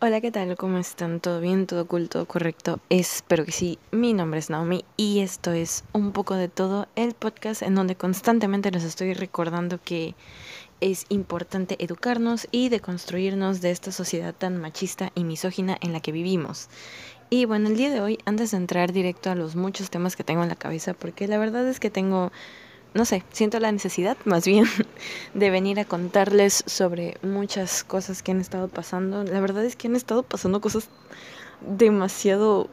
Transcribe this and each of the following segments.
Hola, ¿qué tal? ¿Cómo están? ¿Todo bien? ¿Todo cool? ¿Todo correcto? Espero que sí. Mi nombre es Naomi y esto es un poco de todo el podcast en donde constantemente nos estoy recordando que es importante educarnos y deconstruirnos de esta sociedad tan machista y misógina en la que vivimos. Y bueno, el día de hoy, antes de entrar directo a los muchos temas que tengo en la cabeza, porque la verdad es que tengo no sé, siento la necesidad más bien de venir a contarles sobre muchas cosas que han estado pasando. La verdad es que han estado pasando cosas demasiado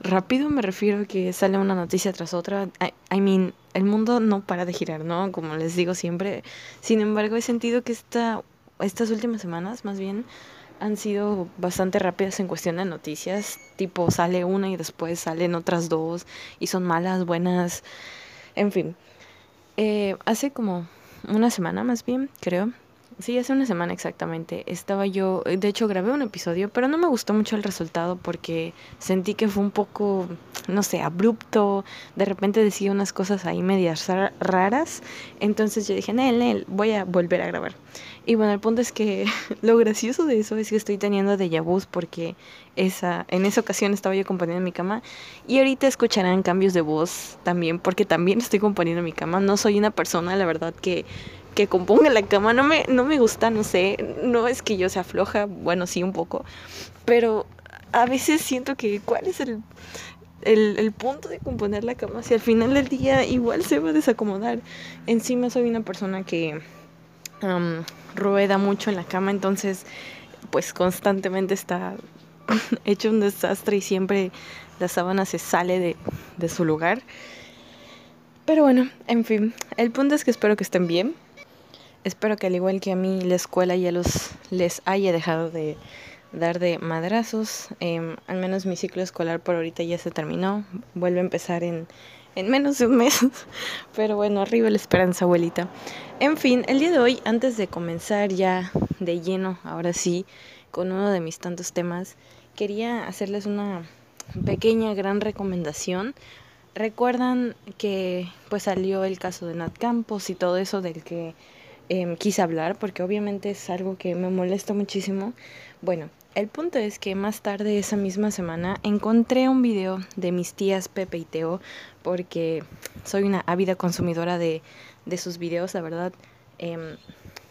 rápido, me refiero a que sale una noticia tras otra. I, mean, el mundo no para de girar, ¿no? Como les digo siempre. Sin embargo, he sentido que esta, estas últimas semanas, más bien, han sido bastante rápidas en cuestión de noticias. Tipo, sale una y después salen otras dos y son malas, buenas. En fin, eh, hace como una semana más bien, creo. Sí, hace una semana exactamente. Estaba yo, de hecho grabé un episodio, pero no me gustó mucho el resultado porque sentí que fue un poco, no sé, abrupto. De repente decía unas cosas ahí medias raras. Entonces yo dije, Nel, Nel, voy a volver a grabar. Y bueno, el punto es que lo gracioso de eso es que estoy teniendo de vus porque esa, en esa ocasión estaba yo componiendo en mi cama y ahorita escucharán cambios de voz también porque también estoy componiendo en mi cama. No soy una persona, la verdad, que, que componga la cama. No me, no me gusta, no sé. No es que yo sea floja, bueno, sí un poco. Pero a veces siento que cuál es el, el, el, punto de componer la cama si al final del día igual se va a desacomodar. Encima soy una persona que rueda mucho en la cama, entonces pues constantemente está hecho un desastre y siempre la sábana se sale de, de su lugar. Pero bueno, en fin, el punto es que espero que estén bien. Espero que al igual que a mí la escuela ya los les haya dejado de dar de madrazos. Em, al menos mi ciclo escolar por ahorita ya se terminó. Vuelve a empezar en en menos de un mes. Pero bueno, arriba la esperanza, abuelita. En fin, el día de hoy, antes de comenzar ya de lleno, ahora sí, con uno de mis tantos temas, quería hacerles una pequeña, gran recomendación. Recuerdan que pues salió el caso de Nat Campos y todo eso del que em, quise hablar, porque obviamente es algo que me molesta muchísimo. Bueno, el punto es que más tarde esa misma semana encontré un video de mis tías Pepe y Teo porque soy una ávida consumidora de, sus videos, la verdad. Em,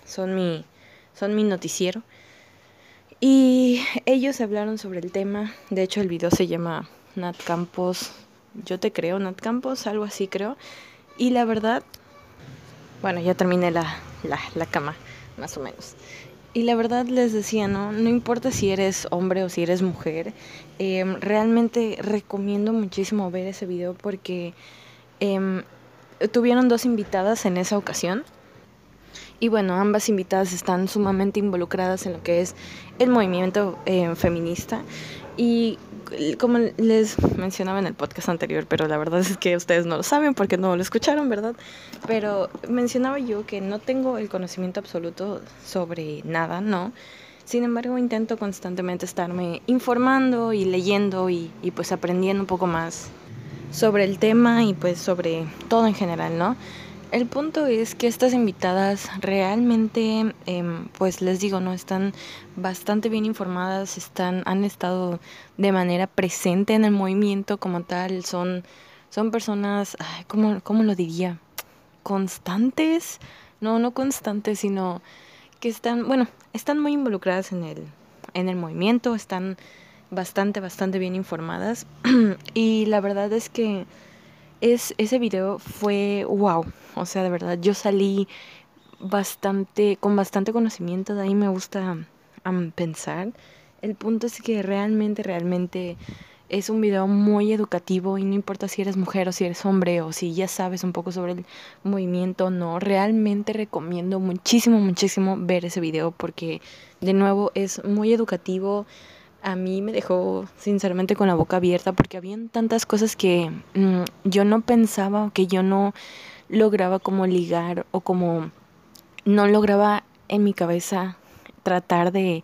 son, mi, son mi noticiero. Y ellos hablaron sobre el tema. De hecho, el video se llama Nat Campos. Yo te creo, Nat Campos, algo así creo. Y la verdad, bueno, ya terminé la, la, la cama, más o menos. Y la verdad les decía, ¿no? No importa si eres hombre o si eres mujer, em, realmente recomiendo muchísimo ver ese video porque em, tuvieron dos invitadas en esa ocasión. Y bueno, ambas invitadas están sumamente involucradas en lo que es el movimiento eh, feminista. Y como les mencionaba en el podcast anterior, pero la verdad es que ustedes no lo saben porque no lo escucharon, ¿verdad? Pero mencionaba yo que no tengo el conocimiento absoluto sobre nada, ¿no? Sin embargo, intento constantemente estarme informando y leyendo y, y pues aprendiendo un poco más sobre el tema y pues sobre todo en general, ¿no? El punto es que estas invitadas realmente, em, pues les digo, no están bastante bien informadas, están, han estado de manera presente en el movimiento como tal, son, son personas, ¿cómo, ¿cómo lo diría? Constantes, no, no constantes, sino que están, bueno, están muy involucradas en el, en el movimiento, están bastante, bastante bien informadas y la verdad es que es, ese video fue wow. O sea, de verdad, yo salí bastante, con bastante conocimiento, de ahí me gusta pensar. El punto es que realmente, realmente es un video muy educativo y no importa si eres mujer o si eres hombre o si ya sabes un poco sobre el movimiento o no, realmente recomiendo muchísimo, muchísimo ver ese video porque de nuevo es muy educativo a mí me dejó sinceramente con la boca abierta porque habían tantas cosas que mm, yo no pensaba o que yo no lograba como ligar o como no lograba en mi cabeza tratar de,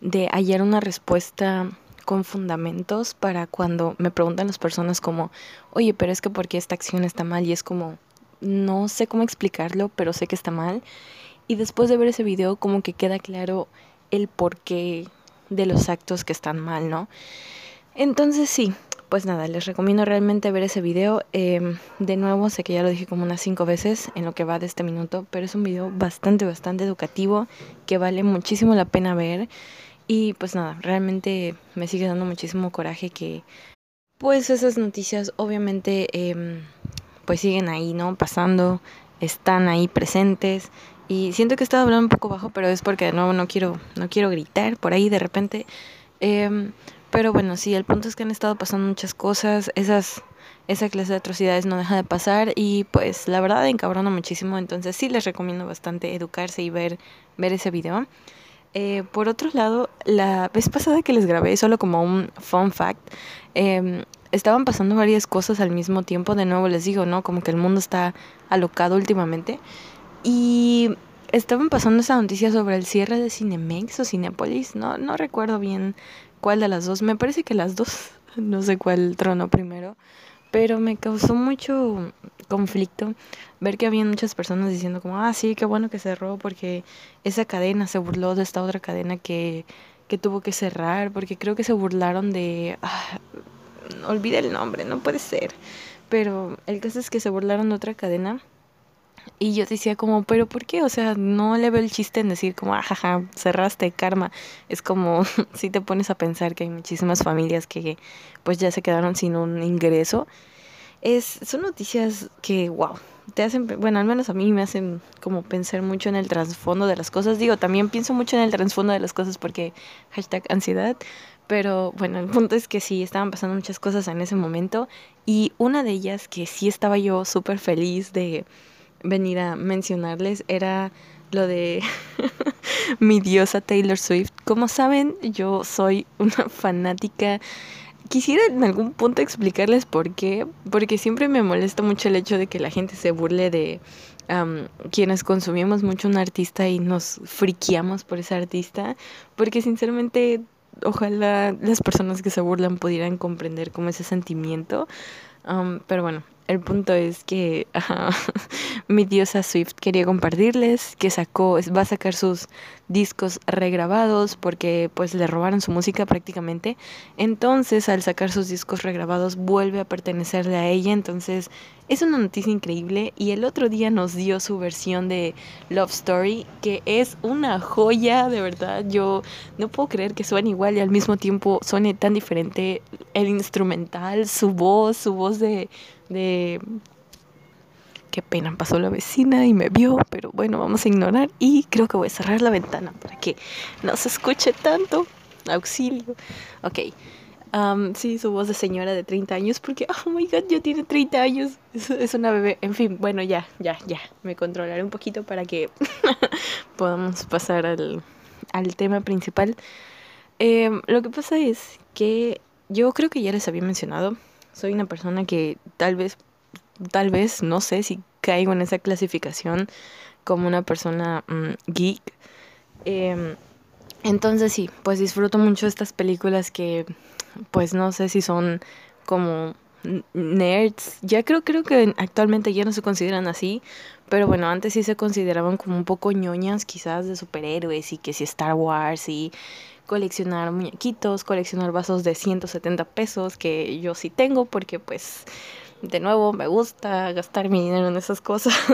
de hallar una respuesta con fundamentos para cuando me preguntan las personas como, oye, pero es que ¿por qué esta acción está mal? Y es como, no sé cómo explicarlo, pero sé que está mal. Y después de ver ese video como que queda claro el por qué de los actos que están mal, ¿no? Entonces sí, pues nada, les recomiendo realmente ver ese video. Em, de nuevo, sé que ya lo dije como unas cinco veces en lo que va de este minuto, pero es un video bastante, bastante educativo que vale muchísimo la pena ver. Y pues nada, realmente me sigue dando muchísimo coraje que pues esas noticias obviamente em, pues siguen ahí, ¿no? Pasando, están ahí presentes. Y siento que he estado hablando un poco bajo, pero es porque de nuevo no quiero, no quiero gritar por ahí de repente. Eh, pero bueno, sí, el punto es que han estado pasando muchas cosas, esas, esa clase de atrocidades no deja de pasar y pues la verdad encabrona muchísimo, entonces sí les recomiendo bastante educarse y ver, ver ese video. Eh, por otro lado, la vez pasada que les grabé, solo como un fun fact, em, estaban pasando varias cosas al mismo tiempo, de nuevo les digo, ¿no? Como que el mundo está alocado últimamente. Y estaban pasando esa noticia sobre el cierre de Cinemex o Cinepolis, no, no recuerdo bien cuál de las dos. Me parece que las dos, no sé cuál trono primero, pero me causó mucho conflicto ver que había muchas personas diciendo como, ah, sí, qué bueno que cerró porque esa cadena se burló de esta otra cadena que, que tuvo que cerrar, porque creo que se burlaron de... Ah, el nombre, no puede ser. Pero el caso es que se burlaron de otra cadena y yo decía como, pero ¿por qué? O sea, no le veo el chiste en decir como, ajaja, ah, cerraste karma. Es como si te pones a pensar que hay muchísimas familias que pues ya se quedaron sin un ingreso. Es, son noticias que, wow, te hacen, bueno, al menos a mí me hacen como pensar mucho en el trasfondo de las cosas. Digo, también pienso mucho en el trasfondo de las cosas porque hashtag ansiedad. Pero bueno, el punto es que sí, estaban pasando muchas cosas en ese momento. Y una de ellas que sí estaba yo súper feliz de venir a mencionarles era lo de mi diosa Taylor Swift. Como saben, yo soy una fanática. Quisiera en algún punto explicarles por qué, porque siempre me molesta mucho el hecho de que la gente se burle de quienes consumimos mucho un artista y nos friqueamos por ese artista, porque sinceramente ojalá las personas que se burlan pudieran comprender como ese sentimiento. pero bueno, el punto es que mi diosa Swift quería compartirles que sacó, va a sacar sus discos regrabados porque pues le robaron su música prácticamente. Entonces al sacar sus discos regrabados vuelve a pertenecerle a ella. Entonces es una noticia increíble y el otro día nos dio su versión de Love Story que es una joya de verdad. Yo no puedo creer que suene igual y al mismo tiempo suene tan diferente el instrumental, su voz, su voz de... de Qué pena, pasó la vecina y me vio, pero bueno, vamos a ignorar y creo que voy a cerrar la ventana para que no se escuche tanto. Auxilio. Ok. sí, su voz de señora de 30 años, porque, oh my god, ya tiene 30 años. Es, una bebé. En fin, bueno, ya, ya, ya. Me controlaré un poquito para que podamos pasar al, al tema principal. Em, lo que pasa es que yo creo que ya les había mencionado. Soy una persona que tal vez tal vez, no sé si caigo en esa clasificación como una persona mm, geek. Em, entonces sí, pues disfruto mucho estas películas que pues no sé si son como nerds. Ya creo, creo que actualmente ya no se consideran así, pero bueno, antes sí se consideraban como un poco ñoñas quizás de superhéroes y que si Star Wars y coleccionar muñequitos, coleccionar vasos de 170 pesos que yo sí tengo porque pues de nuevo, me gusta gastar mi dinero en esas cosas.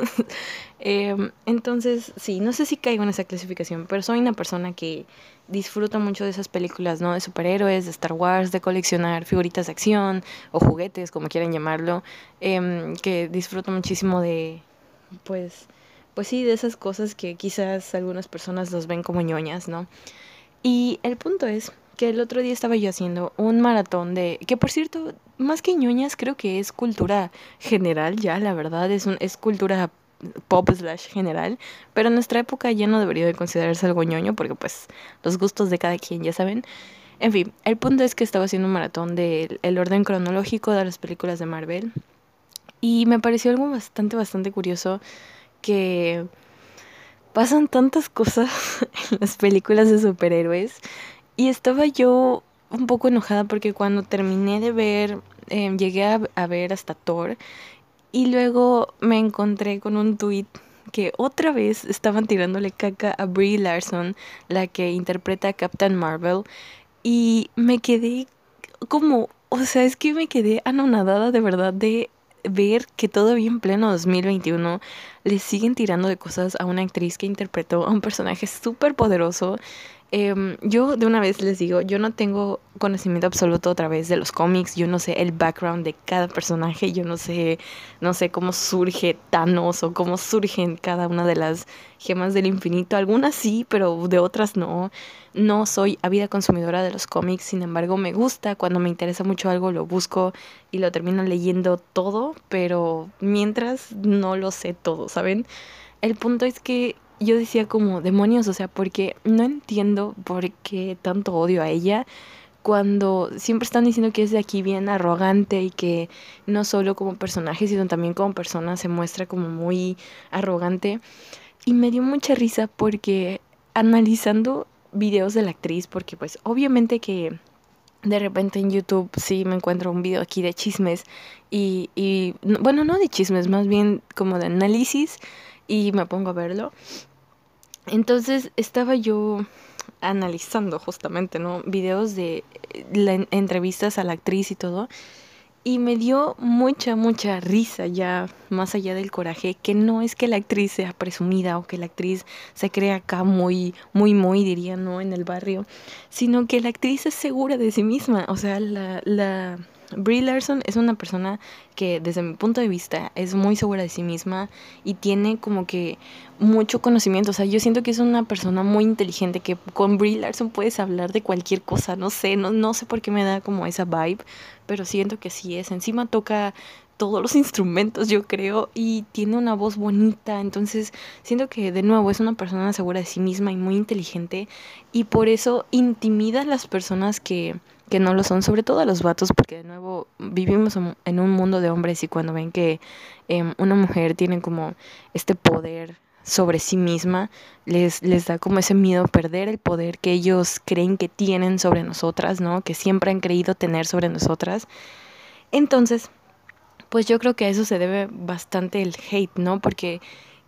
Em, entonces, sí, no sé si caigo en esa clasificación, pero soy una persona que disfruta mucho de esas películas, ¿no? De superhéroes, de Star Wars, de coleccionar figuritas de acción o juguetes, como quieran llamarlo, em, que disfruto muchísimo de, pues, pues sí, de esas cosas que quizás algunas personas los ven como ñoñas, ¿no? Y el punto es que el otro día estaba yo haciendo un maratón de, que por cierto, más que ñoñas, creo que es cultura general ya, la verdad, es, un, es cultura pop slash general, pero en nuestra época ya no debería de considerarse algo ñoño porque pues los gustos de cada quien ya saben. En fin, el punto es que estaba haciendo un maratón del el orden cronológico de las películas de Marvel y me pareció algo bastante, bastante curioso que pasan tantas cosas en las películas de superhéroes. Y estaba yo un poco enojada porque cuando terminé de ver, em, llegué a, ver hasta Thor y luego me encontré con un tweet que otra vez estaban tirándole caca a Brie Larson, la que interpreta a Captain Marvel, y me quedé como, o sea, es que me quedé anonadada de verdad de ver que todavía en pleno 2021 le siguen tirando de cosas a una actriz que interpretó a un personaje súper poderoso Em, yo de una vez les digo, yo no tengo conocimiento absoluto a través de los cómics, yo no sé el background de cada personaje, yo no sé, no sé cómo surge Thanos o cómo surgen cada una de las gemas del infinito, algunas sí, pero de otras no. No soy ávida consumidora de los cómics, sin embargo me gusta, cuando me interesa mucho algo lo busco y lo termino leyendo todo, pero mientras no lo sé todo, ¿saben? El punto es que yo decía como demonios, o sea, porque no entiendo por qué tanto odio a ella cuando siempre están diciendo que es de aquí bien arrogante y que no solo como personaje, sino también como persona se muestra como muy arrogante. Y me dio mucha risa porque analizando videos de la actriz, porque pues obviamente que de repente en YouTube sí me encuentro un video aquí de chismes y, y bueno, no de chismes, más bien como de análisis y me pongo a verlo entonces estaba yo analizando justamente, ¿no? Videos de eh, entrevistas a la actriz y todo. Y me dio mucha, mucha risa ya, más allá del coraje, que no es que la actriz sea presumida o que la actriz se crea acá muy, muy, muy, diría, ¿no? En el barrio, sino que la actriz es segura de sí misma. O sea, la, la, Brie Larson es una persona que desde mi punto de vista es muy segura de sí misma y tiene como que mucho conocimiento. O sea, yo siento que es una persona muy inteligente, que con Brie Larson puedes hablar de cualquier cosa, no sé, no, no sé por qué me da como esa vibe, pero siento que sí es. Encima toca todos los instrumentos, yo creo, y tiene una voz bonita, entonces siento que de nuevo es una persona segura de sí misma y muy inteligente y por eso intimida a las personas que que no lo son, sobre todo a los vatos, porque de nuevo vivimos en un mundo de hombres y cuando ven que em, una mujer tiene como este poder sobre sí misma, les, les da como ese miedo perder el poder que ellos creen que tienen sobre nosotras, ¿no? Que siempre han creído tener sobre nosotras. Entonces, pues yo creo que a eso se debe bastante el hate, ¿no? Porque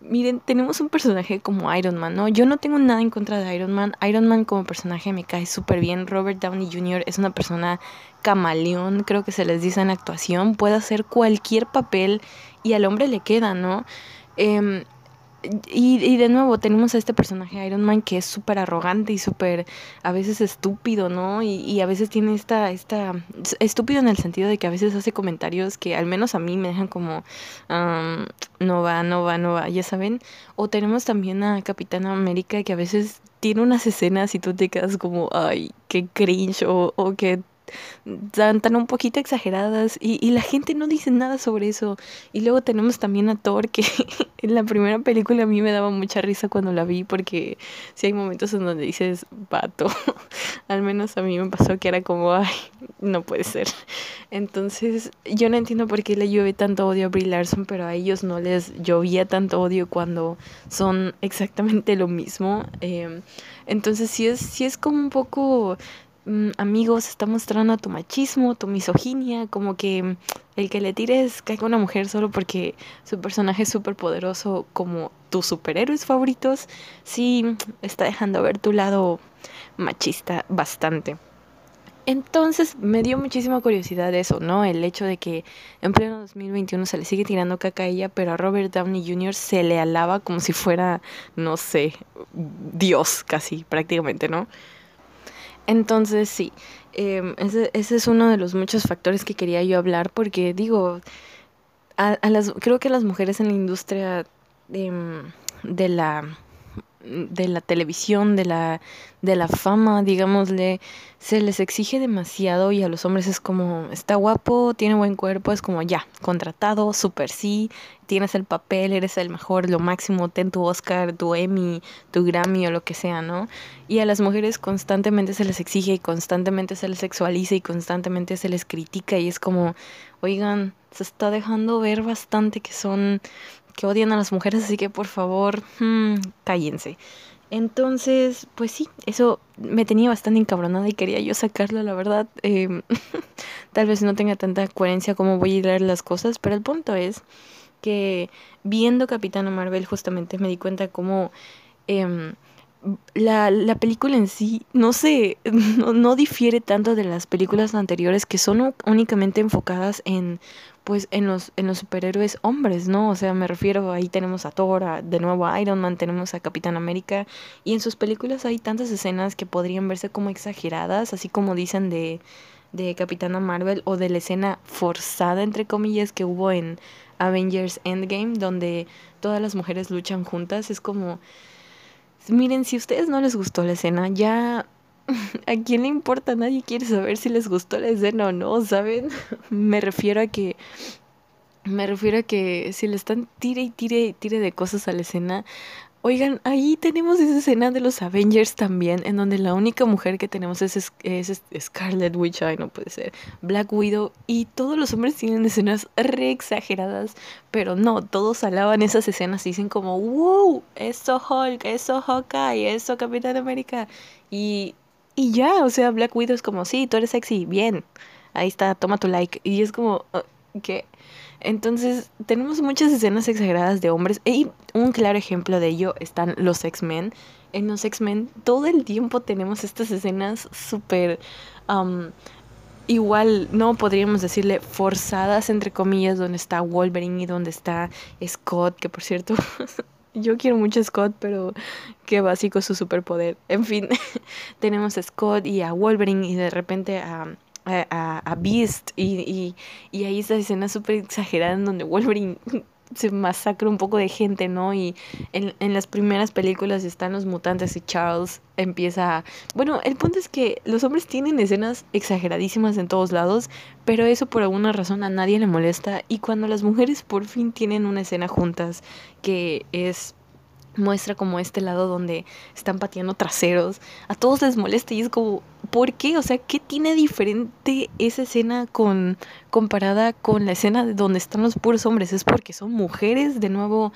miren, tenemos un personaje como Iron Man, ¿no? Yo no tengo nada en contra de Iron Man. Iron Man como personaje me cae súper bien. Robert Downey Jr. es una persona camaleón, creo que se les dice en actuación. Puede hacer cualquier papel y al hombre le queda, ¿no? Eh, y, y, de nuevo tenemos a este personaje Iron Man que es súper arrogante y súper a veces estúpido, ¿no? Y, y, a veces tiene esta, esta, estúpido en el sentido de que a veces hace comentarios que al menos a mí me dejan como, no va, no va, no va, ya saben. O tenemos también a Capitana América que a veces tiene unas escenas y tú te quedas como, ay, qué cringe o, o que tan, tan un poquito exageradas y, y, la gente no dice nada sobre eso. Y luego tenemos también a Thor que en la primera película a mí me daba mucha risa cuando la vi porque si hay momentos en donde dices vato, al menos a mí me pasó que era como, ay, no puede ser. Entonces yo no entiendo por qué le llueve tanto odio a Brie Larson, pero a ellos no les llovía tanto odio cuando son exactamente lo mismo. Eh, entonces sí es, sí es como un poco amigos, está mostrando tu machismo, tu misoginia, como que el que le tires caiga una mujer solo porque su personaje es súper poderoso como tus superhéroes favoritos, sí está dejando ver tu lado machista bastante. Entonces me dio muchísima curiosidad eso, ¿no? El hecho de que en pleno 2021 se le sigue tirando caca a ella, pero a Robert Downey Jr. se le alaba como si fuera, no sé, Dios casi prácticamente, ¿no? Entonces sí, em, ese, ese, es uno de los muchos factores que quería yo hablar porque digo, a, a las, creo que las mujeres en la industria de, de la de la televisión, de la, de la fama, digámosle, se les exige demasiado y a los hombres es como, está guapo, tiene buen cuerpo, es como ya, contratado, super sí, tienes el papel, eres el mejor, lo máximo, ten tu Oscar, tu Emmy, tu Grammy o lo que sea, ¿no? Y a las mujeres constantemente se les exige y constantemente se les sexualiza y constantemente se les critica y es como, oigan, se está dejando ver bastante que son que odian a las mujeres, así que por favor, hmm, cállense. Entonces, pues sí, eso me tenía bastante encabronada y quería yo sacarlo, la verdad. Eh, tal vez no tenga tanta coherencia como voy a leer las cosas, pero el punto es que viendo Capitana Marvel justamente me di cuenta cómo em, la, la, película en sí, no sé, no, no, difiere tanto de las películas anteriores que son únicamente enfocadas en, pues, en los, en los superhéroes hombres, ¿no? O sea, me refiero, ahí tenemos a Thor, de nuevo a Iron Man, tenemos a Capitán América, y en sus películas hay tantas escenas que podrían verse como exageradas, así como dicen de, de Capitana Marvel, o de la escena forzada, entre comillas, que hubo en Avengers Endgame, donde todas las mujeres luchan juntas, es como Miren, si a ustedes no les gustó la escena, ya ¿A quién le importa? Nadie quiere saber si les gustó la escena o no, ¿saben? Me refiero a que. Me refiero a que si le están tire y tire y tire de cosas a la escena, Oigan, ahí tenemos esa escena de los Avengers también, en donde la única mujer que tenemos es, es, Scarlet Witch, ay, no puede ser, Black Widow, y todos los hombres tienen escenas re exageradas, pero no, todos alaban esas escenas y dicen como, wow, eso Hulk, eso Hawkeye, eso Capitán América, y, y ya, o sea, Black Widow es como, sí, tú eres sexy, bien, ahí está, toma tu like, y es como, uh, ¿qué? Entonces, tenemos muchas escenas exageradas de hombres. Y un claro ejemplo de ello están los X-Men. En los X-Men todo el tiempo tenemos estas escenas súper... igual, no podríamos decirle forzadas, entre comillas, donde está Wolverine y donde está Scott, que por cierto... Yo quiero mucho a Scott, pero qué básico su superpoder. En fin, tenemos a Scott y a Wolverine y de repente a, a, a Beast y, y, y hay esa escena súper exagerada en donde Wolverine se masacra un poco de gente, ¿no? Y en, en, las primeras películas están los mutantes y Charles empieza... Bueno, el punto es que los hombres tienen escenas exageradísimas en todos lados, pero eso por alguna razón a nadie le molesta y cuando las mujeres por fin tienen una escena juntas que es muestra como este lado donde están pateando traseros, a todos les molesta y es como, ¿por qué? O sea, ¿qué tiene diferente esa escena con comparada con la escena de donde están los puros hombres? Es porque son mujeres, de nuevo,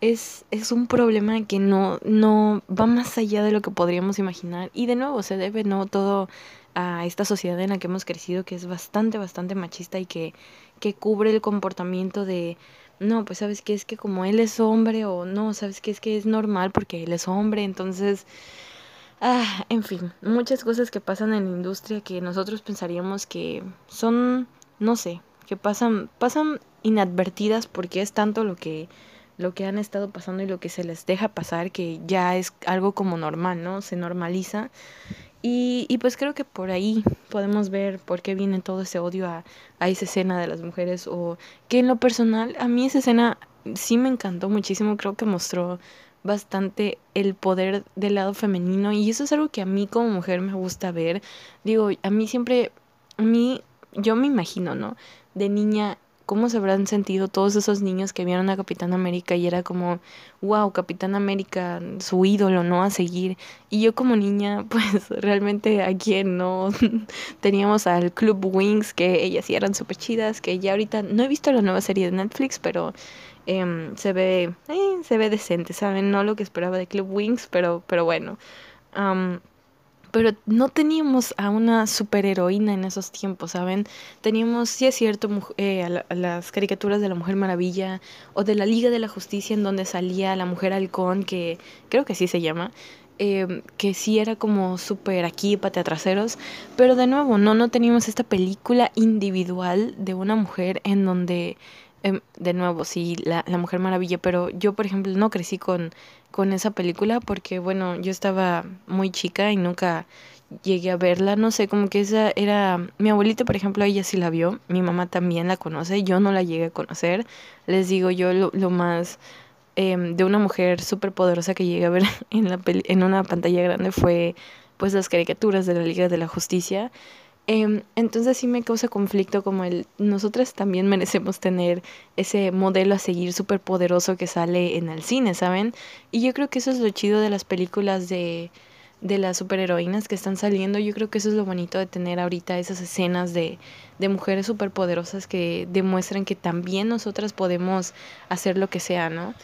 es, es un problema que no, no va más allá de lo que podríamos imaginar. Y de nuevo se debe no todo a esta sociedad en la que hemos crecido que es bastante, bastante machista y que, que cubre el comportamiento de no, pues sabes que es que como él es hombre o no, sabes que es que es normal porque él es hombre, entonces, ah, en fin, muchas cosas que pasan en la industria que nosotros pensaríamos que son, no sé, que pasan, pasan inadvertidas porque es tanto lo que lo que han estado pasando y lo que se les deja pasar que ya es algo como normal, ¿no? Se normaliza y, y, pues creo que por ahí podemos ver por qué viene todo ese odio a, a, esa escena de las mujeres o que en lo personal a mí esa escena sí me encantó muchísimo, creo que mostró bastante el poder del lado femenino y eso es algo que a mí como mujer me gusta ver. Digo, a mí siempre, a mí, yo me imagino, ¿no? De niña cómo se habrán sentido todos esos niños que vieron a Capitán América y era como, wow, Capitán América, su ídolo, ¿no? A seguir. Y yo como niña, pues realmente a quién, ¿no? Teníamos al Club Wings, que ellas sí eran súper chidas, que ya ahorita no he visto la nueva serie de Netflix, pero eh, se ve, eh, se ve decente, ¿saben? No lo que esperaba de Club Wings, pero, pero bueno. Pero no teníamos a una superheroína en esos tiempos, ¿saben? Teníamos, sí es cierto, eh, a, las caricaturas de la Mujer Maravilla o de la Liga de la Justicia en donde salía la Mujer Halcón, que creo que así se llama, eh, que sí era como súper aquí, patea traseros, pero de nuevo, no, no teníamos esta película individual de una mujer en donde Em, de nuevo, sí, la, la, Mujer Maravilla, pero yo, por ejemplo, no crecí con, con esa película porque, bueno, yo estaba muy chica y nunca llegué a verla, no sé, como que esa era, mi abuelita, por ejemplo, ella sí la vio, mi mamá también la conoce, yo no la llegué a conocer, les digo yo lo, lo más eh, de una mujer súper poderosa que llegué a ver en, la en una pantalla grande fue pues las caricaturas de la Liga de la Justicia, Em, entonces sí me causa conflicto como el, nosotras también merecemos tener ese modelo a seguir súper poderoso que sale en el cine, ¿saben? Y yo creo que eso es lo chido de las películas de, de las superheroínas que están saliendo. Yo creo que eso es lo bonito de tener ahorita esas escenas de, de mujeres superpoderosas que demuestran que también nosotras podemos hacer lo que sea, ¿no?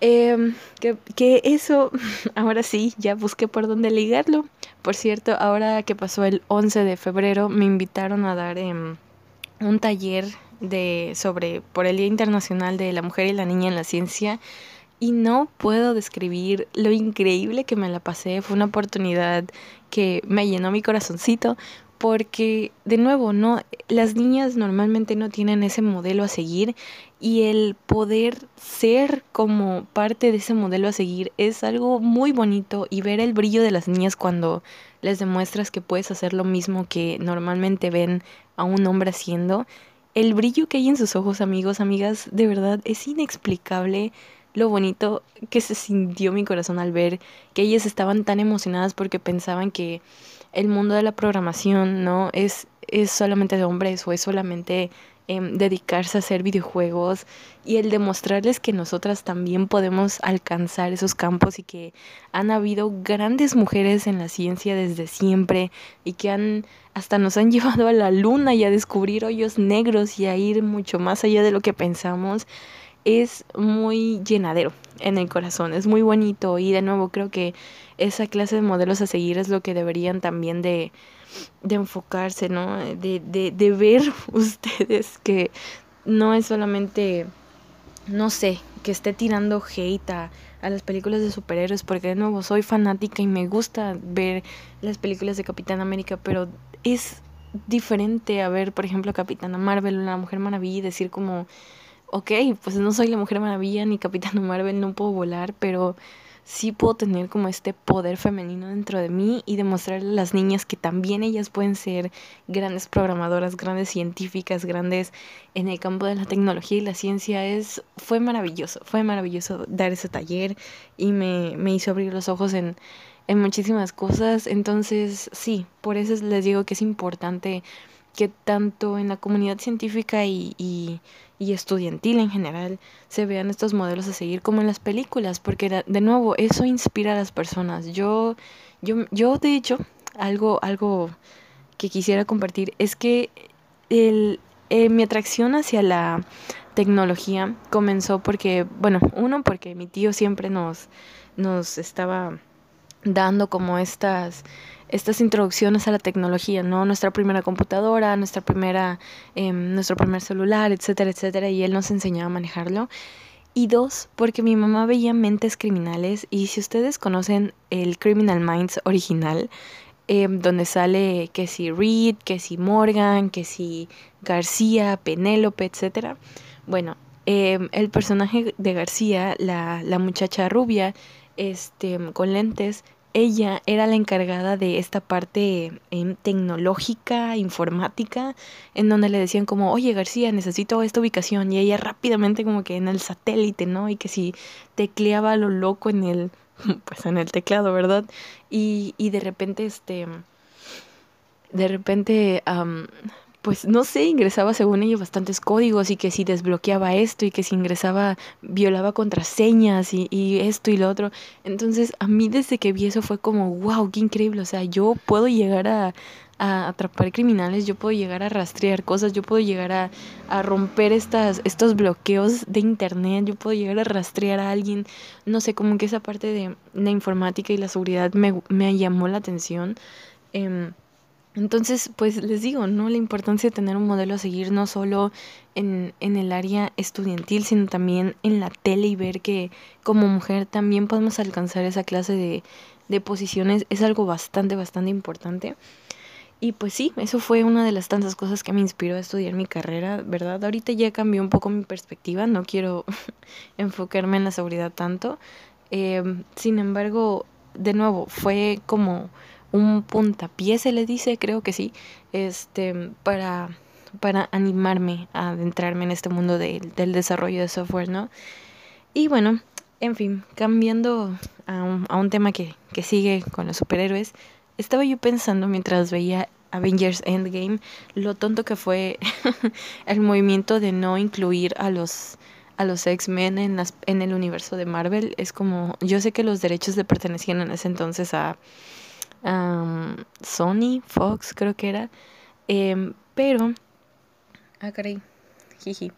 Eh, que, que, eso, ahora sí, ya busqué por dónde ligarlo. Por cierto, ahora que pasó el 11 de febrero, me invitaron a dar eh, un taller de sobre por el Día Internacional de la Mujer y la Niña en la Ciencia y no puedo describir lo increíble que me la pasé. Fue una oportunidad que me llenó mi corazoncito porque de nuevo, no las niñas normalmente no tienen ese modelo a seguir y el poder ser como parte de ese modelo a seguir es algo muy bonito y ver el brillo de las niñas cuando les demuestras que puedes hacer lo mismo que normalmente ven a un hombre haciendo. El brillo que hay en sus ojos, amigos, amigas, de verdad es inexplicable lo bonito que se sintió mi corazón al ver que ellas estaban tan emocionadas porque pensaban que el mundo de la programación no es, es solamente de hombres o es solamente em, dedicarse a hacer videojuegos y el demostrarles que nosotras también podemos alcanzar esos campos y que han habido grandes mujeres en la ciencia desde siempre y que han hasta nos han llevado a la luna y a descubrir hoyos negros y a ir mucho más allá de lo que pensamos es muy llenadero en el corazón, es muy bonito y de nuevo creo que esa clase de modelos a seguir es lo que deberían también de, de enfocarse, ¿no? De, de, de ver ustedes que no es solamente, no sé, que esté tirando hate a, las películas de superhéroes, porque de nuevo soy fanática y me gusta ver las películas de Capitán América, pero es diferente a ver, por ejemplo, Capitana Marvel o la Mujer Maravilla y decir como ok, pues no soy la Mujer Maravilla ni Capitán Marvel, no puedo volar, pero sí puedo tener como este poder femenino dentro de mí y demostrarle a las niñas que también ellas pueden ser grandes programadoras, grandes científicas, grandes en el campo de la tecnología y la ciencia. Es, fue maravilloso, fue maravilloso dar ese taller y me, me hizo abrir los ojos en, en muchísimas cosas. Entonces, sí, por eso les digo que es importante que tanto en la comunidad científica y, y, y, estudiantil en general se vean estos modelos a seguir como en las películas, porque de nuevo eso inspira a las personas. Yo, yo, yo de hecho, algo, algo que quisiera compartir es que el, eh, mi atracción hacia la tecnología comenzó porque, bueno, uno, porque mi tío siempre nos, nos estaba dando como estas estas introducciones a la tecnología, ¿no? Nuestra primera computadora, nuestra primera, eh, nuestro primer celular, etcétera, etcétera, y él nos enseñaba a manejarlo. Y dos, porque mi mamá veía mentes criminales y si ustedes conocen el Criminal Minds original, eh, donde sale que si Reed, que si Morgan, que si García, Penélope, etcétera. Bueno, eh, el personaje de García, la, la muchacha rubia, este, con lentes, ella era la encargada de esta parte em, tecnológica, informática, en donde le decían como, oye García, necesito esta ubicación, y ella rápidamente como que en el satélite, ¿no? Y que si tecleaba lo loco en el, pues en el teclado, ¿verdad? Y, y de repente, este, de repente, pues no sé, ingresaba según ellos bastantes códigos y que si desbloqueaba esto y que si ingresaba violaba contraseñas y, y, esto y lo otro. Entonces a mí desde que vi eso fue como, wow, qué increíble. O sea, yo puedo llegar a, a atrapar criminales, yo puedo llegar a rastrear cosas, yo puedo llegar a, a romper estas, estos bloqueos de internet, yo puedo llegar a rastrear a alguien. No sé, como que esa parte de la informática y la seguridad me, me llamó la atención. Eh, entonces, pues les digo, ¿no? La importancia de tener un modelo a seguir no solo en, en el área estudiantil, sino también en la tele y ver que como mujer también podemos alcanzar esa clase de, de posiciones es algo bastante, bastante importante. Y pues sí, eso fue una de las tantas cosas que me inspiró a estudiar mi carrera, ¿verdad? Ahorita ya cambió un poco mi perspectiva, no quiero enfocarme en la seguridad tanto. Eh, sin embargo, de nuevo, fue como un puntapié se le dice, creo que sí, este, para, para animarme a adentrarme en este mundo de, del desarrollo de software, ¿no? Y bueno, en fin, cambiando a un, a un tema que, que sigue con los superhéroes, estaba yo pensando mientras veía Avengers Endgame lo tonto que fue el movimiento de no incluir a los a los X-Men en, en el universo de Marvel. Es como, yo sé que los derechos le pertenecían en ese entonces a, Sony, Fox creo que era, em, pero, ah caray, jiji.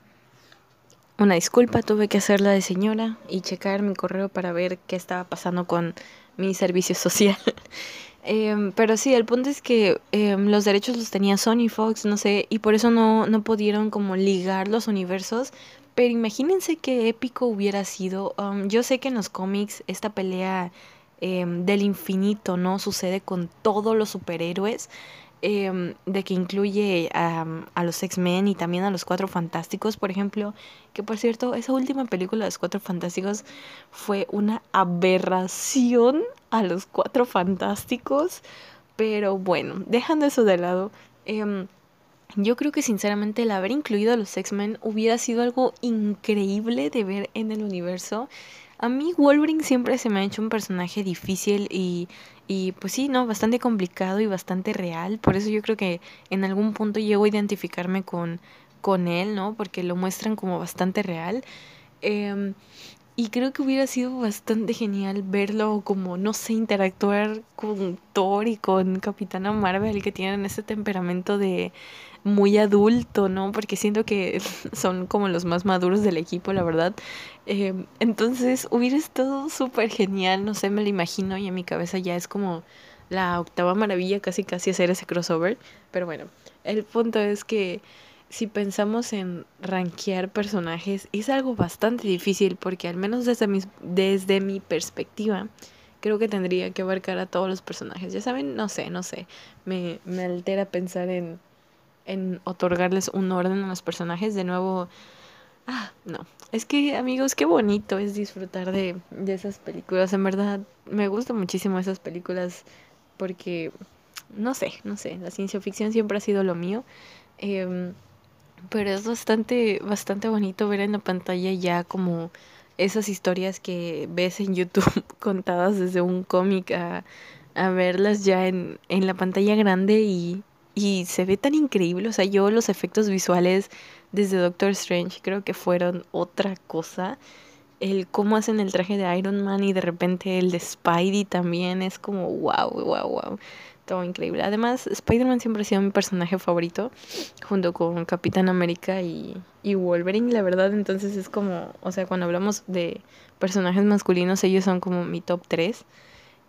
Una disculpa, tuve que hacerla de señora y checar mi correo para ver qué estaba pasando con mi servicio social. Em, pero sí, el punto es que em, los derechos los tenía Sony Fox, no sé, y por eso no, no pudieron como ligar los universos. Pero imagínense qué épico hubiera sido. Um, yo sé que en los cómics esta pelea em, del infinito, ¿no? Sucede con todos los superhéroes. Em, de que incluye a, a los X-Men y también a los Cuatro Fantásticos, por ejemplo, que por cierto, esa última película de los Cuatro Fantásticos fue una aberración a los Cuatro Fantásticos, pero bueno, dejando eso de lado, eh, yo creo que sinceramente el haber incluido a los X-Men hubiera sido algo increíble de ver en el universo. A mí Wolverine siempre se me ha hecho un personaje difícil y, y pues sí, ¿no? Bastante complicado y bastante real. Por eso yo creo que en algún punto llego a identificarme con, con él, ¿no? Porque lo muestran como bastante real. Eh, y creo que hubiera sido bastante genial verlo como, no sé, interactuar con Thor y con Capitana Marvel, que tienen ese temperamento de muy adulto, ¿no? Porque siento que son como los más maduros del equipo, la verdad. Em, entonces hubiera estado súper genial, no sé, me lo imagino y en mi cabeza ya es como la octava maravilla casi casi hacer ese crossover. Pero bueno, el punto es que si pensamos en rankear personajes, es algo bastante difícil porque al menos desde mi, desde mi perspectiva, creo que tendría que abarcar a todos los personajes. Ya saben, no sé, no sé. Me, me altera pensar en, en otorgarles un orden a los personajes. De nuevo, ah, no. Es que, amigos, qué bonito es disfrutar de, de esas películas. En verdad, me gustan muchísimo esas películas porque, no sé, no sé, la ciencia ficción siempre ha sido lo mío. Eh, pero es bastante, bastante bonito ver en la pantalla ya como esas historias que ves en YouTube contadas desde un cómic a, a verlas ya en, en la pantalla grande y, y se ve tan increíble. O sea, yo los efectos visuales desde Doctor Strange creo que fueron otra cosa. El cómo hacen el traje de Iron Man y de repente el de Spidey también es como wow, wow, wow todo increíble. Además, Spider-Man siempre ha sido mi personaje favorito, junto con Capitán América y, y Wolverine, la verdad. Entonces es como, o sea, cuando hablamos de personajes masculinos, ellos son como mi top 3.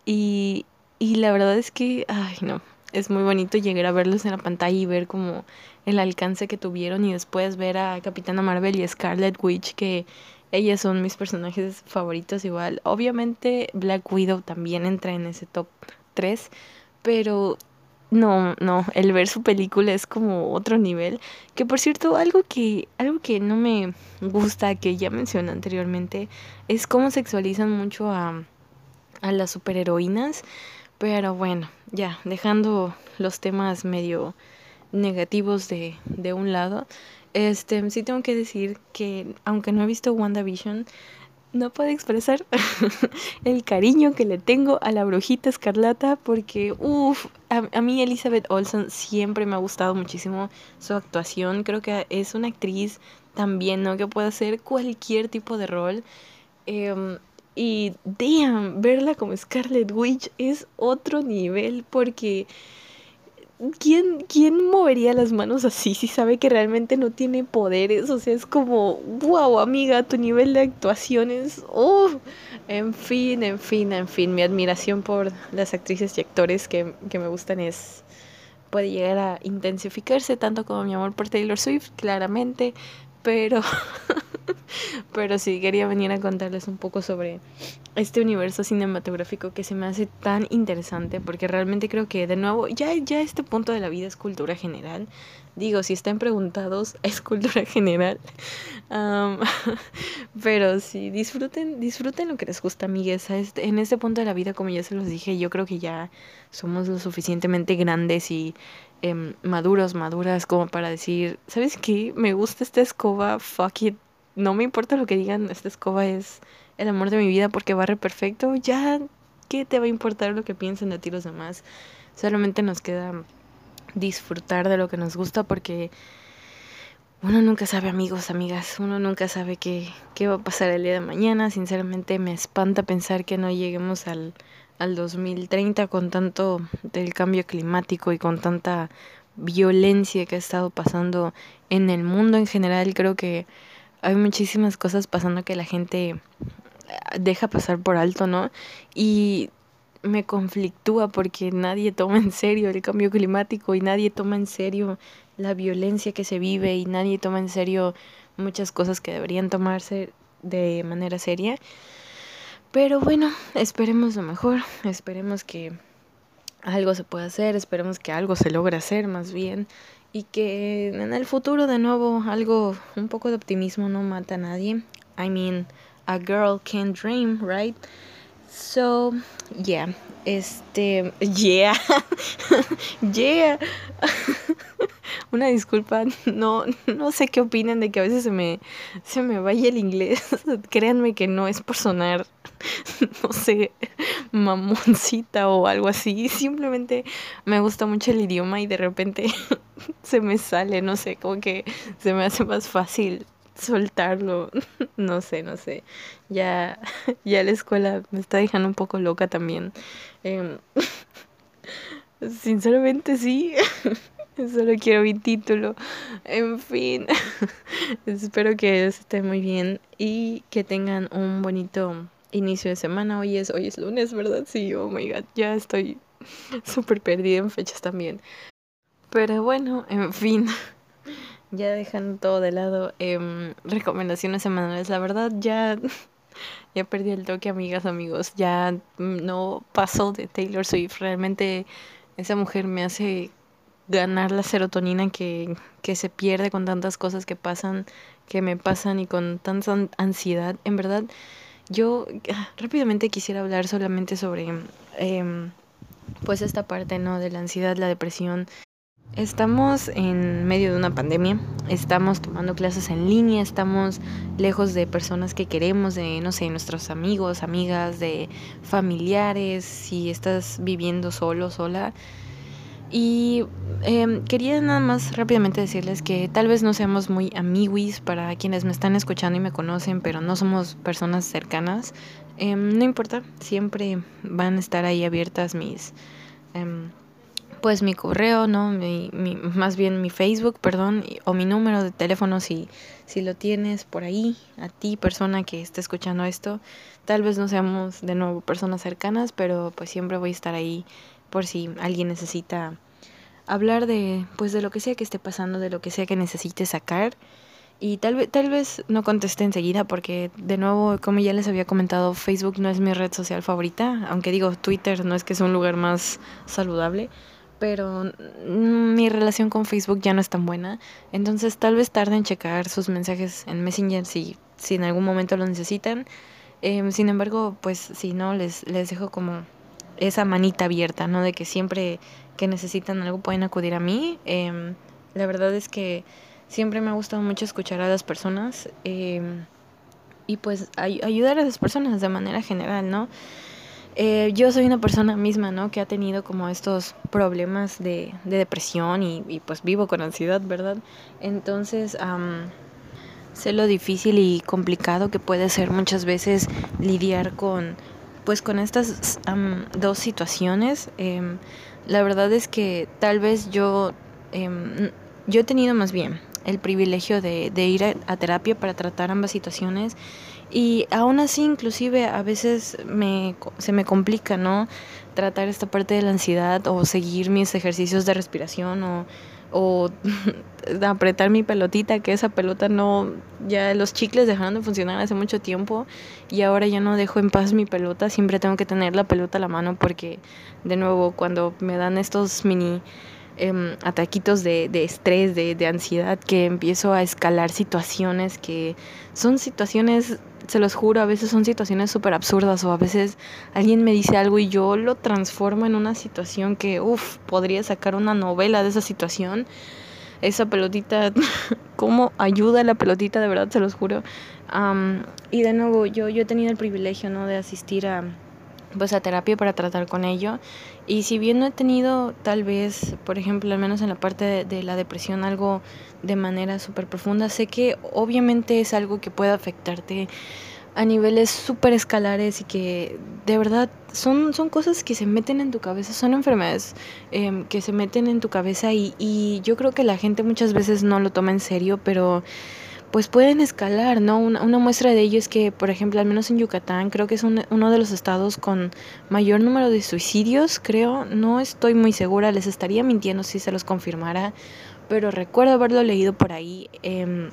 Y, y la verdad es que, ay, no, es muy bonito llegar a verlos en la pantalla y ver como el alcance que tuvieron y después ver a Capitana Marvel y Scarlet Witch que ellas son mis personajes favoritos igual. Obviamente Black Widow también entra en ese top 3, pero no, no, el ver su película es como otro nivel. Que por cierto, algo que, algo que no me gusta, que ya mencioné anteriormente, es cómo sexualizan mucho a, a las superheroínas. Pero bueno, ya, dejando los temas medio negativos de, de un lado, este sí tengo que decir que aunque no he visto WandaVision, no puedo expresar el cariño que le tengo a la brujita escarlata porque, uff, a, mí Elizabeth Olsen siempre me ha gustado muchísimo su actuación. Creo que es una actriz también, ¿no? Que puede hacer cualquier tipo de rol. Em, y, damn, verla como Scarlet Witch es otro nivel porque ¿Quién, ¿Quién movería las manos así si sabe que realmente no tiene poderes? O sea, es como, wow, amiga, tu nivel de actuación es... Oh. En fin, en fin, en fin, mi admiración por las actrices y actores que, que me gustan es... puede llegar a intensificarse tanto como mi amor por Taylor Swift, claramente, pero... Pero sí, quería venir a contarles un poco sobre este universo cinematográfico que se me hace tan interesante porque realmente creo que de nuevo ya, ya este punto de la vida es cultura general. Digo, si están preguntados, es cultura general. pero sí, disfruten, disfruten lo que les gusta, amigues. Este, en este punto de la vida, como ya se los dije, yo creo que ya somos lo suficientemente grandes y em, maduros, maduras como para decir, ¿sabes qué? Me gusta esta escoba, fuck it, no me importa lo que digan, esta escoba es el amor de mi vida porque barre perfecto, ya, ¿qué te va a importar lo que piensen de ti los demás? Solamente nos queda disfrutar de lo que nos gusta porque uno nunca sabe, amigos, amigas, uno nunca sabe qué, qué va a pasar el día de mañana. Sinceramente me espanta pensar que no lleguemos al, al 2030 con tanto del cambio climático y con tanta violencia que ha estado pasando en el mundo en general. Creo que hay muchísimas cosas pasando que la gente deja pasar por alto, ¿no? Y me conflictúa porque nadie toma en serio el cambio climático y nadie toma en serio la violencia que se vive y nadie toma en serio muchas cosas que deberían tomarse de manera seria. Pero bueno, esperemos lo mejor, esperemos que algo se pueda hacer, esperemos que algo se logre hacer más bien y que en el futuro de nuevo algo, un poco de optimismo no mata a nadie. I mean, a girl can dream, right? So, yeah, este, yeah, yeah. Una disculpa, no, no sé qué opinan de que a veces se me, se me vaya el inglés. Créanme que no es por sonar, no sé, mamoncita o algo así. Simplemente me gusta mucho el idioma y de repente se me sale, no sé, como que se me hace más fácil soltarlo. No sé, no sé. Ya, ya la escuela me está dejando un poco loca también. Em, sinceramente sí. Solo quiero mi título. En fin. Espero que esté muy bien y que tengan un bonito inicio de semana. Hoy es, hoy es lunes, ¿verdad? Sí, oh my god. Ya estoy súper perdida en fechas también. Pero bueno, en fin. Ya dejando todo de lado, eh, recomendaciones semanales. La verdad, ya, ya perdí el toque, amigas, amigos. Ya no pasó de Taylor Swift. Realmente esa mujer me hace ganar la serotonina que, que se pierde con tantas cosas que pasan, que me pasan y con tanta ansiedad. En verdad, yo ah, rápidamente quisiera hablar solamente sobre eh, pues esta parte, ¿no? De la ansiedad, la depresión Estamos en medio de una pandemia, estamos tomando clases en línea, estamos lejos de personas que queremos, de, no sé, nuestros amigos, amigas, de familiares, si estás viviendo solo, sola. Y em, quería nada más rápidamente decirles que tal vez no seamos muy amiguis para quienes me están escuchando y me conocen, pero no somos personas cercanas. Em, no importa, siempre van a estar ahí abiertas mis... Em, pues mi correo, ¿no? Mi, mi, más bien mi Facebook, perdón, o mi número de teléfono si, si lo tienes por ahí, a ti persona que esté escuchando esto. Tal vez no seamos de nuevo personas cercanas, pero pues siempre voy a estar ahí por si alguien necesita hablar de pues de lo que sea que esté pasando, de lo que sea que necesite sacar. Y tal vez, tal vez no conteste enseguida porque, de nuevo, como ya les había comentado, Facebook no es mi red social favorita, aunque digo, Twitter no es que es un lugar más saludable pero mi relación con Facebook ya no es tan buena. Entonces tal vez tarde en checar sus mensajes en Messenger si, si en algún momento lo necesitan. Em, sin embargo, pues si no, les, les dejo como esa manita abierta, ¿no? De que siempre que necesitan algo pueden acudir a mí. Em, la verdad es que siempre me ha gustado mucho escuchar a las personas em, y pues ayudar a las personas de manera general, ¿no? Eh, yo soy una persona misma, ¿no? Que ha tenido como estos problemas de, de depresión y, y, pues vivo con ansiedad, ¿verdad? Entonces, sé lo difícil y complicado que puede ser muchas veces lidiar con, pues con estas dos situaciones. Em, la verdad es que tal vez yo, em, yo he tenido más bien el privilegio de, de ir a terapia para tratar ambas situaciones y aún así, inclusive, a veces me, se me complica, ¿no? Tratar esta parte de la ansiedad o seguir mis ejercicios de respiración o, o apretar mi pelotita, que esa pelota no, ya los chicles dejaron de funcionar hace mucho tiempo y ahora ya no dejo en paz mi pelota, siempre tengo que tener la pelota a la mano porque, de nuevo, cuando me dan estos mini eh, ataquitos de, de estrés, de, de ansiedad, que empiezo a escalar situaciones que son situaciones se los juro, a veces son situaciones súper absurdas o a veces alguien me dice algo y yo lo transformo en una situación que, uff, podría sacar una novela de esa situación. Esa pelotita, cómo ayuda la pelotita, de verdad, se los juro. y de nuevo, yo, yo he tenido el privilegio, ¿no? De asistir a, pues a terapia para tratar con ello. Y si bien no he tenido tal vez, por ejemplo, al menos en la parte de, la depresión, algo de manera súper profunda, sé que obviamente es algo que puede afectarte a niveles súper escalares y que de verdad son, son cosas que se meten en tu cabeza, son enfermedades eh, que se meten en tu cabeza y, y yo creo que la gente muchas veces no lo toma en serio, pero pues pueden escalar, ¿no? Una, muestra de ello es que, por ejemplo, al menos en Yucatán, creo que es uno de los estados con mayor número de suicidios, creo, no estoy muy segura, les estaría mintiendo si se los confirmara, pero recuerdo haberlo leído por ahí. Eh,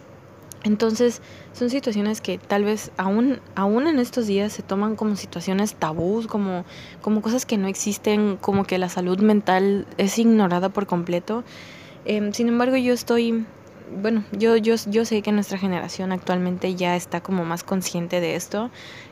entonces, son situaciones que tal vez aún, aún en estos días se toman como situaciones tabús, como, como cosas que no existen, como que la salud mental es ignorada por completo. Eh, sin embargo, yo estoy bueno, yo, yo, yo sé que nuestra generación actualmente ya está como más consciente de esto.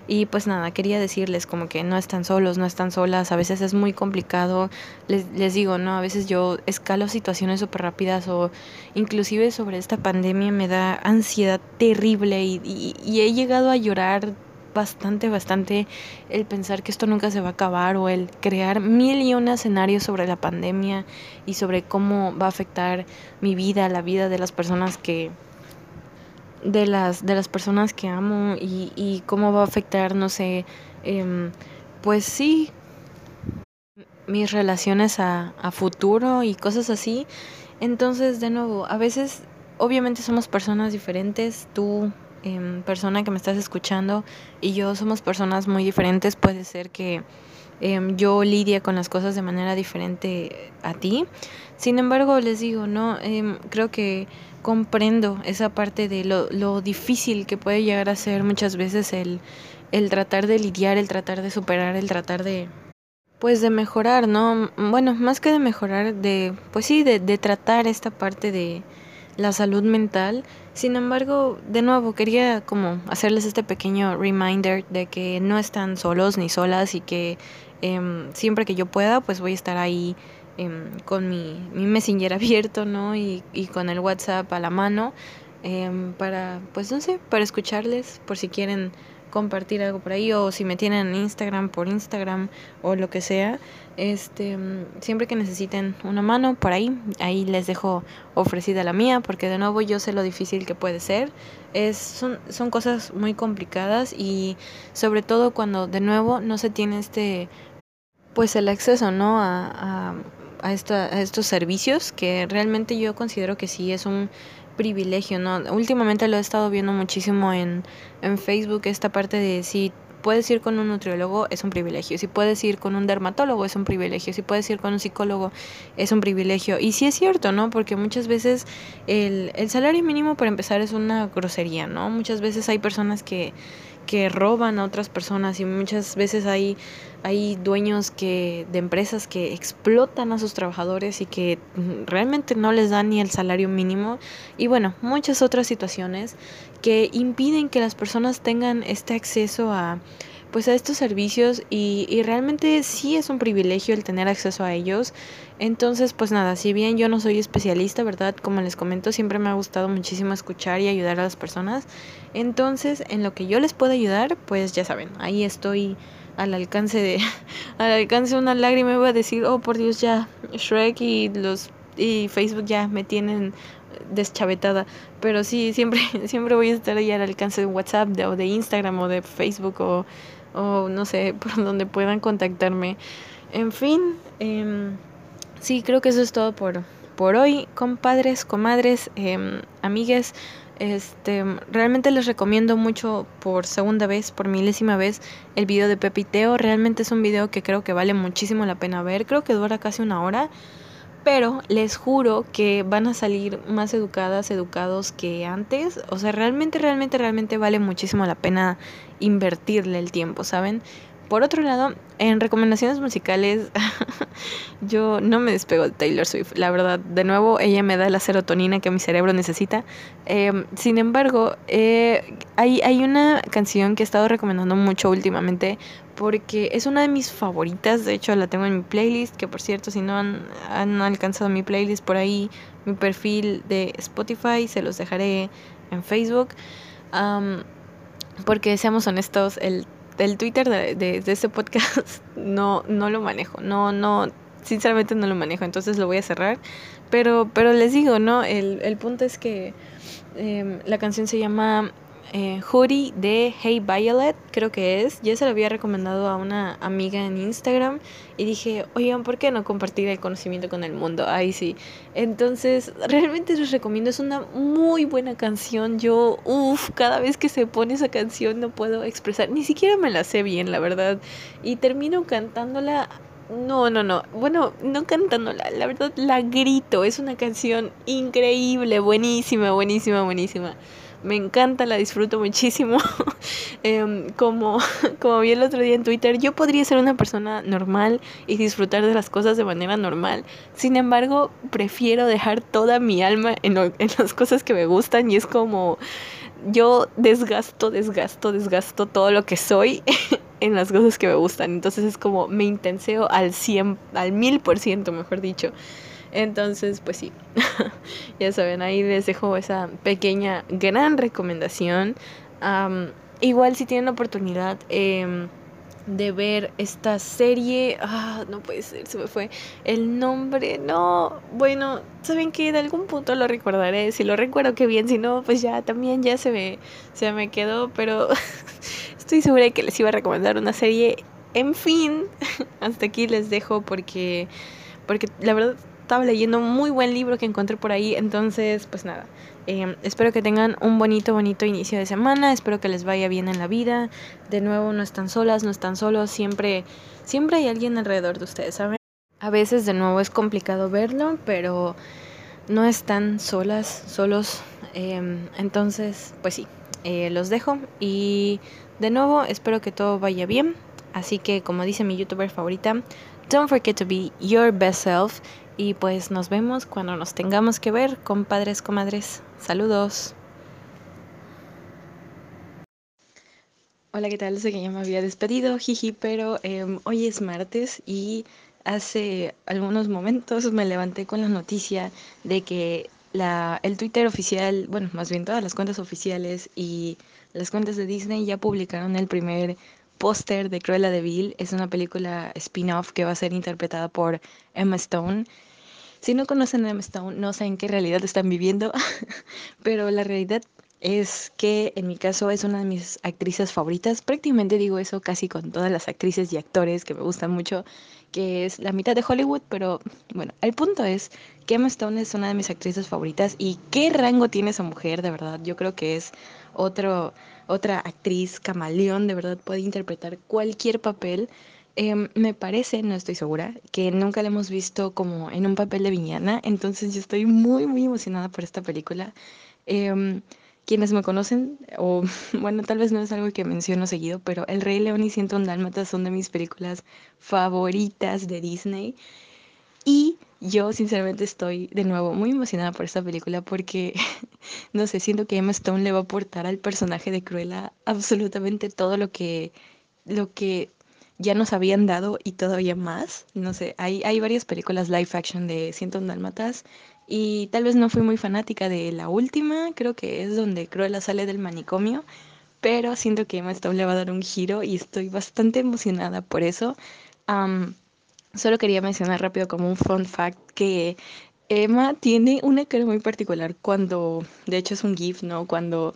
Y pues nada, quería decirles como que no están solos, no están solas, a veces es muy complicado, les, les digo, ¿no? A veces yo escalo situaciones súper rápidas o inclusive sobre esta pandemia me da ansiedad terrible y, y, y he llegado a llorar bastante, bastante el pensar que esto nunca se va a acabar o el crear mil y un escenarios sobre la pandemia y sobre cómo va a afectar mi vida, la vida de las personas que de las de las personas que amo y, cómo va a afectar, no sé, eh, pues sí, mis relaciones a, a futuro y cosas así. Entonces, de nuevo, a veces, obviamente somos personas diferentes, tú eh, persona que me estás escuchando y yo somos personas muy diferentes, puede ser que eh, yo lidie con las cosas de manera diferente a ti. Sin embargo, les digo, no, eh, creo que comprendo esa parte de lo, lo, difícil que puede llegar a ser muchas veces el, el tratar de lidiar, el tratar de superar, el tratar de pues de mejorar, ¿no? Bueno, más que de mejorar, de, pues sí, de, de tratar esta parte de, la salud mental. Sin embargo, de nuevo, quería como hacerles este pequeño reminder de que no están solos ni solas y que eh, siempre que yo pueda, pues voy a estar ahí eh, con mi, mi, messenger abierto, ¿no? Y, y, con el WhatsApp a la mano eh, para, pues no sé, para escucharles, por si quieren compartir algo por ahí o si me tienen en Instagram por Instagram o lo que sea este siempre que necesiten una mano por ahí ahí les dejo ofrecida la mía porque de nuevo yo sé lo difícil que puede ser. Es son son cosas muy complicadas y sobre todo cuando de nuevo no se tiene este pues el acceso no a, a, a, esta, a estos servicios que realmente yo considero que sí es un privilegio, ¿no? Últimamente lo he estado viendo muchísimo en, en Facebook, esta parte de si puedes ir con un nutriólogo es un privilegio, si puedes ir con un dermatólogo es un privilegio, si puedes ir con un psicólogo es un privilegio. Y sí es cierto, ¿no? Porque muchas veces el, el salario mínimo para empezar es una grosería, ¿no? Muchas veces hay personas que que roban a otras personas y muchas veces hay, hay dueños que, de empresas que explotan a sus trabajadores y que realmente no les dan ni el salario mínimo y bueno, muchas otras situaciones que impiden que las personas tengan este acceso a pues a estos servicios y, y, realmente sí es un privilegio el tener acceso a ellos. Entonces, pues nada, si bien yo no soy especialista, ¿verdad? Como les comento, siempre me ha gustado muchísimo escuchar y ayudar a las personas. Entonces, en lo que yo les puedo ayudar, pues ya saben, ahí estoy al alcance de al alcance de una lágrima voy a decir, "Oh, por Dios, ya Shrek y los y Facebook ya me tienen deschavetada, pero sí, siempre siempre voy a estar ahí al alcance de WhatsApp de, o de Instagram o de Facebook o o no sé, por donde puedan contactarme. En fin, eh, sí, creo que eso es todo por, por hoy, compadres, comadres, eh, amigues. Este, realmente les recomiendo mucho por segunda vez, por milésima vez, el video de Pepiteo. Realmente es un video que creo que vale muchísimo la pena ver. Creo que dura casi una hora. Pero les juro que van a salir más educadas, educados que antes. O sea, realmente, realmente, realmente vale muchísimo la pena invertirle el tiempo, ¿saben? Por otro lado, en recomendaciones musicales, yo no me despego de Taylor Swift. La verdad, de nuevo, ella me da la serotonina que mi cerebro necesita. Eh, sin embargo, eh, hay, hay una canción que he estado recomendando mucho últimamente porque es una de mis favoritas. De hecho, la tengo en mi playlist. Que por cierto, si no han, han alcanzado mi playlist por ahí, mi perfil de Spotify, se los dejaré en Facebook. Porque seamos honestos, el el Twitter de, de, de, este podcast no, no lo manejo, no, no, sinceramente no lo manejo, entonces lo voy a cerrar. Pero, pero les digo, ¿no? El, el punto es que eh, la canción se llama eh, de Hey Violet, creo que es. Ya se lo había recomendado a una amiga en Instagram y dije, oigan, ¿por qué no compartir el conocimiento con el mundo? Ahí sí. Entonces, realmente les recomiendo, es una muy buena canción. Yo, uff, cada vez que se pone esa canción no puedo expresar, ni siquiera me la sé bien, la verdad. Y termino cantándola no, no, no. Bueno, no cantándola, la verdad la grito. Es una canción increíble, buenísima, buenísima, buenísima me encanta, la disfruto muchísimo. Em, como, como vi el otro día en Twitter, yo podría ser una persona normal y disfrutar de las cosas de manera normal. Sin embargo, prefiero dejar toda mi alma en, en las cosas que me gustan y es como yo desgasto, desgasto, desgasto todo lo que soy en las cosas que me gustan. Entonces es como me intenseo al 100, al mil por ciento, mejor dicho. Entonces, pues sí, ya saben, ahí les dejo esa pequeña, gran recomendación. igual si tienen la oportunidad em, de ver esta serie, ah, no puede ser, se me fue el nombre, no, bueno, saben que de algún punto lo recordaré, si lo recuerdo que bien, si no, pues ya también ya se me, se me quedó, pero estoy segura de que les iba a recomendar una serie. En fin, hasta aquí les dejo porque, porque la verdad estaba leyendo un muy buen libro que encontré por ahí. Entonces, pues nada. Em, espero que tengan un bonito, bonito inicio de semana. Espero que les vaya bien en la vida. De nuevo, no están solas, no están solos. Siempre, siempre hay alguien alrededor de ustedes, ¿saben? A veces, de nuevo, es complicado verlo, pero no están solas, solos. Em, entonces, pues sí, eh, los dejo. Y de nuevo, espero que todo vaya bien. Así que, como dice mi youtuber favorita, don't forget to be your best self y pues nos vemos cuando nos tengamos que ver, compadres, comadres. Saludos. Hola, ¿qué tal? Sé que ya me había despedido, jiji, pero em, hoy es martes y hace algunos momentos me levanté con la noticia de que la, el Twitter oficial, bueno, más bien todas las cuentas oficiales y las cuentas de Disney ya publicaron el primer póster de Cruella de Vil. Es una película spin-off que va a ser interpretada por Emma Stone. Si no conocen a Emma Stone, no sé en qué realidad están viviendo, pero la realidad es que en mi caso es una de mis actrices favoritas. Prácticamente digo eso casi con todas las actrices y actores que me gustan mucho, que es la mitad de Hollywood, pero bueno, el punto es que Emma Stone es una de mis actrices favoritas y qué rango tiene esa mujer, de verdad. Yo creo que es otro, otra actriz camaleón, de verdad puede interpretar cualquier papel. Em, me parece, no estoy segura, que nunca la hemos visto como en un papel de viñana, entonces yo estoy muy, muy emocionada por esta película. Em, quienes me conocen, o bueno, tal vez no es algo que menciono seguido, pero El Rey León y Ciento un Dálmatas son de mis películas favoritas de Disney. Y yo sinceramente estoy de nuevo muy emocionada por esta película porque, no sé, siento que Emma Stone le va a aportar al personaje de Cruella absolutamente todo lo que, lo que ya nos habían dado y todavía más. No sé, hay, hay varias películas live action de Ciento Dálmatas y tal vez no fui muy fanática de la última, creo que es donde Cruella sale del manicomio, pero siento que Emma Stone le va a dar un giro y estoy bastante emocionada por eso. solo quería mencionar rápido como un fun fact que Emma tiene una cara muy particular cuando, de hecho es un GIF, ¿no? Cuando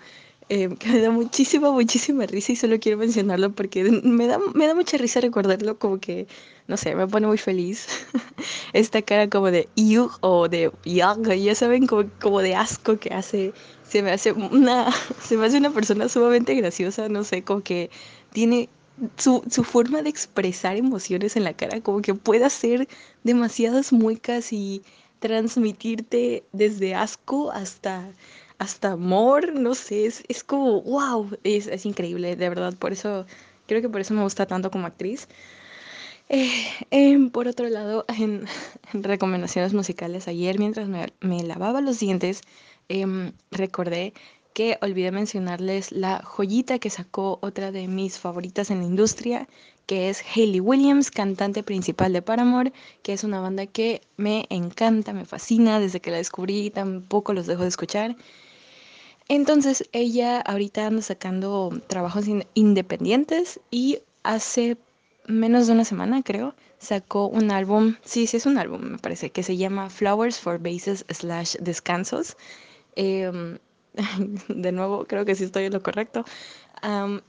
eh, me da muchísima, muchísima risa y solo quiero mencionarlo porque me da, me da mucha risa recordarlo, como que, no sé, me pone muy feliz. Esta cara como de you o de young, ya saben, como, como de asco que hace, se me hace una, se me hace una persona sumamente graciosa, no sé, como que tiene su, su forma de expresar emociones en la cara, como que puede hacer demasiadas muecas y transmitirte desde asco hasta hasta amor, no sé, es, es como, wow, es, es, increíble, de verdad, por eso, creo que por eso me gusta tanto como actriz. Eh, em, por otro lado, en, recomendaciones musicales, ayer mientras me, me lavaba los dientes, em, recordé que olvidé mencionarles la joyita que sacó otra de mis favoritas en la industria, que es Hayley Williams, cantante principal de Paramore, que es una banda que me encanta, me fascina, desde que la descubrí tampoco los dejo de escuchar. Entonces ella ahorita anda sacando trabajos independientes y hace menos de una semana, creo, sacó un álbum, sí, sí es un álbum, me parece, que se llama Flowers for Bases slash Descansos. Em, de nuevo, creo que sí estoy en lo correcto.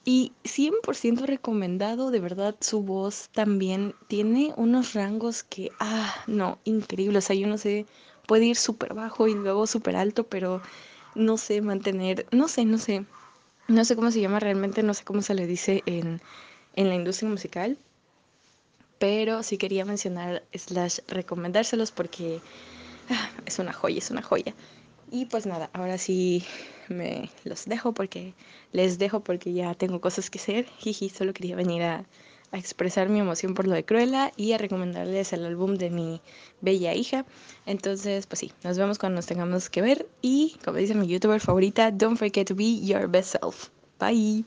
y 100% recomendado, de verdad, su voz también tiene unos rangos que, ah, no, increíble. O sea, yo no sé, puede ir súper bajo y luego súper alto, pero no sé mantener, no sé, no sé, no sé cómo se llama realmente, no sé cómo se le dice en, en la industria musical, pero sí quería mencionar slash recomendárselos porque ah, es una joya, es una joya. Y pues nada, ahora sí me los dejo porque les dejo porque ya tengo cosas que hacer. Jiji, solo quería venir a, a expresar mi emoción por lo de Cruella y a recomendarles el álbum de mi bella hija. Entonces, pues sí, nos vemos cuando nos tengamos que ver y como dice mi youtuber favorita, don't forget to be your best self. Bye.